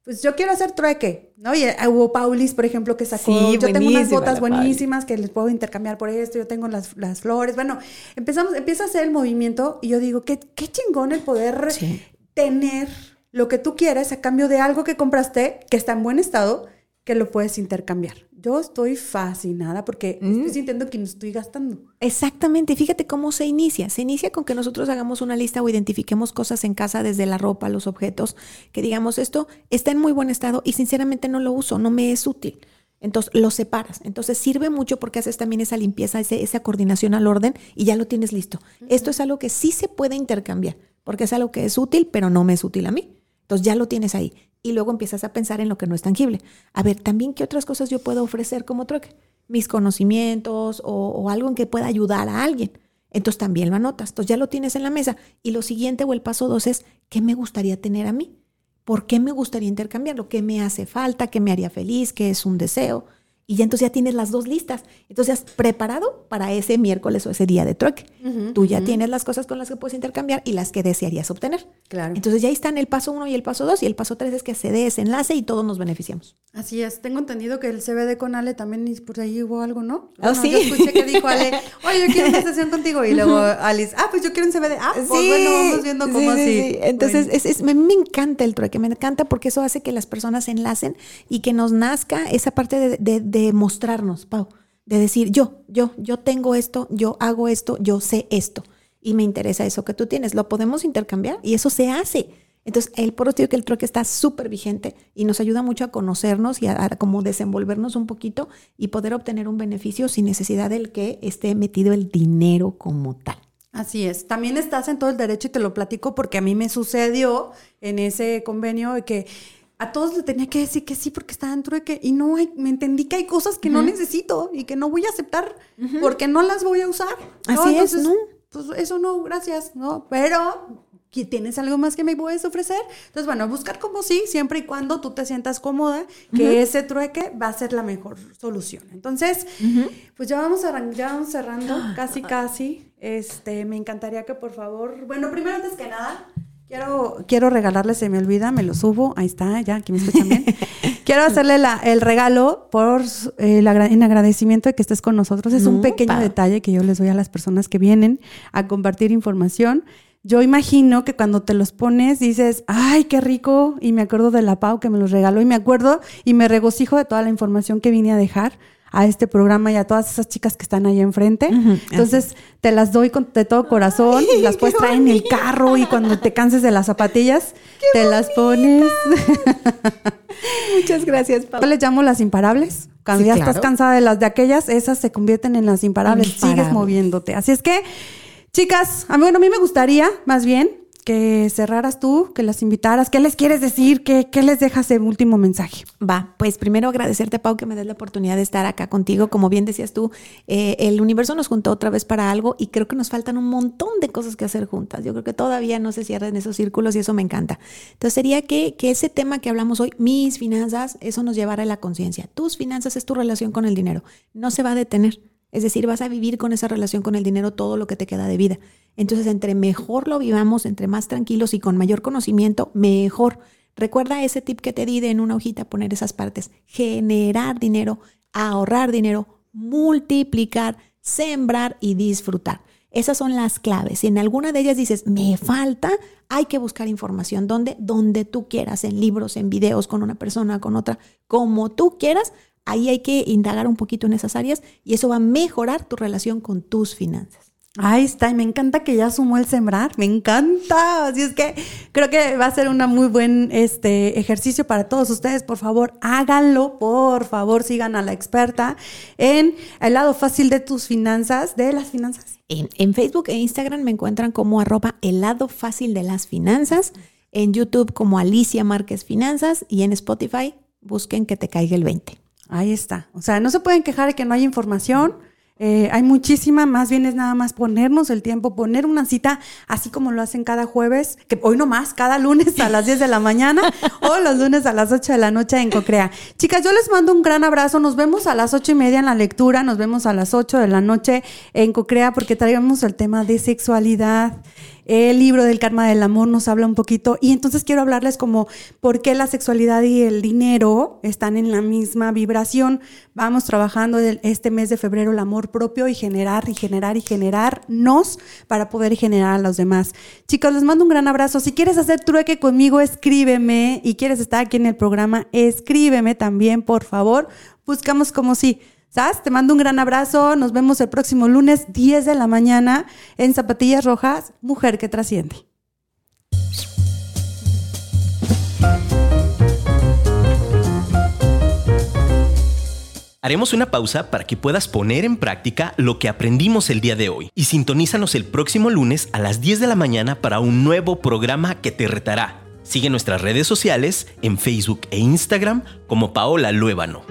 pues yo quiero hacer trueque, ¿no? Y eh, hubo Paulis, por ejemplo, que sacó, yo tengo unas botas buenísimas que les puedo intercambiar por esto, yo tengo las, las flores, bueno, empezamos, empieza a hacer el movimiento y yo digo, qué, qué chingón el poder tener lo que tú quieres a cambio de algo que compraste que está en buen estado, que lo puedes intercambiar. Yo estoy fascinada porque estoy mm. sintiendo que no estoy gastando. Exactamente. Fíjate cómo se inicia. Se inicia con que nosotros hagamos una lista o identifiquemos cosas en casa, desde la ropa, los objetos, que digamos esto está en muy buen estado y sinceramente no lo uso, no me es útil. Entonces lo separas. Entonces sirve mucho porque haces también esa limpieza, esa coordinación al orden y ya lo tienes listo. Esto es algo que sí se puede intercambiar porque es algo que es útil, pero no me es útil a mí. Entonces ya lo tienes ahí y luego empiezas a pensar en lo que no es tangible. A ver, también qué otras cosas yo puedo ofrecer como trueque. Mis conocimientos o, algo en que pueda ayudar a alguien. Entonces también lo anotas. Entonces ya lo tienes en la mesa. Y lo siguiente o el paso dos es, ¿qué me gustaría tener a mí? ¿Por qué me gustaría intercambiarlo? ¿Qué me hace falta? ¿Qué me haría feliz? ¿Qué es un deseo? Y ya entonces ya tienes las dos listas. Entonces has preparado para ese miércoles o ese día de trueque. Tú ya tienes las cosas con las que puedes intercambiar y las que desearías obtener. Claro. Entonces ya están el paso uno y el paso dos. Y el paso tres es que se dé ese enlace y todos nos beneficiamos. Así es. Tengo entendido que el CBD con Ale también por ahí hubo algo, ¿no? Oh, sí. Yo escuché que dijo Ale, oye, yo quiero una sesión contigo. Y luego Alice, ah, pues yo quiero un CBD. Ah, pues bueno, vamos viendo cómo así. Entonces, es, es, me, me, encanta el trueque. Me encanta porque eso hace que las personas se enlacen y que nos nazca esa parte de, de, de mostrarnos Pau. de decir, yo, yo, yo tengo esto, yo hago esto, yo sé esto y me interesa eso que tú tienes. Lo podemos intercambiar y eso se hace. Entonces, el por que el trueque está súper vigente y nos ayuda mucho a conocernos y a, como desenvolvernos un poquito y poder obtener un beneficio sin necesidad del que esté metido el dinero como tal. Así es. También estás en todo el derecho y te lo platico porque a mí me sucedió en ese convenio que a todos le tenía que decir que sí porque estaba en trueque y no me entendí que hay cosas que no necesito y que no voy a aceptar porque no las voy a usar. Así es, ¿no? Pues eso no, gracias, ¿no? Pero ¿tienes algo más que me puedes ofrecer? Entonces, bueno, buscar como sí, siempre y cuando tú te sientas cómoda, que ese trueque va a ser la mejor solución. Entonces, pues ya vamos, ya vamos cerrando, casi, casi. Este, me encantaría que por favor, bueno, primero antes que nada, quiero, quiero regalarle, se me olvida, me lo subo, ahí está, ya, aquí me escuchan bien. quiero hacerle el regalo por eh, en agradecimiento de que estés con nosotros. Es un pequeño detalle que yo les doy a las personas que vienen a compartir información yo imagino que cuando te los pones dices, ay, qué rico, y me acuerdo de la Pau que me los regaló, y me acuerdo y me regocijo de toda la información que vine a dejar a este programa y a todas esas chicas que están ahí enfrente. Entonces, te las doy con, de todo corazón, las puedes traer en el carro y cuando te canses de las zapatillas, te las pones. Muchas gracias, Pau. Yo les llamo las imparables. Cuando ya estás cansada de las de aquellas, esas se convierten en las imparables. Sigues moviéndote. Así es que Chicas, a mí, bueno, a mí me gustaría más bien que cerraras tú, que las invitaras. ¿Qué les quieres decir? ¿Qué, qué les dejas el último mensaje? Va, pues primero agradecerte, Pau, que me des la oportunidad de estar acá contigo. Como bien decías tú, eh, el universo nos juntó otra vez para algo y creo que nos faltan un montón de cosas que hacer juntas. Yo creo que todavía no se cierran esos círculos y eso me encanta. Entonces sería que, que ese tema que hablamos hoy, mis finanzas, eso nos llevara a la conciencia. Tus finanzas es tu relación con el dinero. No se va a detener es decir, vas a vivir con esa relación con el dinero todo lo que te queda de vida. Entonces, entre mejor lo vivamos, entre más tranquilos y con mayor conocimiento, mejor. Recuerda ese tip que te di de en una hojita poner esas partes. Generar dinero, ahorrar dinero, multiplicar, sembrar y disfrutar. Esas son las claves. Si en alguna de ellas dices, me falta, hay que buscar información donde, donde tú quieras, en libros, en videos, con una persona, con otra, como tú quieras, Ahí hay que indagar un poquito en esas áreas y eso va a mejorar tu relación con tus finanzas. Ahí está, y me encanta que ya sumó el sembrar, me encanta. Así es que creo que va a ser un muy buen este, ejercicio para todos ustedes. Por favor, háganlo, por favor, sigan a la experta en el lado fácil de tus finanzas, de las finanzas. En, en Facebook e Instagram me encuentran como arroba el lado fácil de las finanzas, en YouTube como Alicia Márquez Finanzas y en Spotify busquen que te caiga el 20. Ahí está. O sea, no se pueden quejar de que no hay información. Eh, hay muchísima, más bien es nada más ponernos el tiempo, poner una cita así como lo hacen cada jueves, que hoy no más, cada lunes a las 10 de la mañana o los lunes a las 8 de la noche en Cocrea. Chicas, yo les mando un gran abrazo, nos vemos a las 8 y media en la lectura, nos vemos a las 8 de la noche en Cocrea porque traigamos el tema de sexualidad. El libro del karma del amor nos habla un poquito y entonces quiero hablarles como por qué la sexualidad y el dinero están en la misma vibración. Vamos trabajando este mes de febrero el amor propio y generar y generar y generarnos para poder generar a los demás. Chicos, les mando un gran abrazo. Si quieres hacer trueque conmigo, escríbeme y quieres estar aquí en el programa, escríbeme también, por favor. Buscamos como si ¿Sabes? Te mando un gran abrazo. Nos vemos el próximo lunes, 10 de la mañana, en Zapatillas Rojas, Mujer que Trasciende. Haremos una pausa para que puedas poner en práctica lo que aprendimos el día de hoy y sintonízanos el próximo lunes a las 10 de la mañana para un nuevo programa que te retará. Sigue nuestras redes sociales en Facebook e Instagram como Paola Luébano.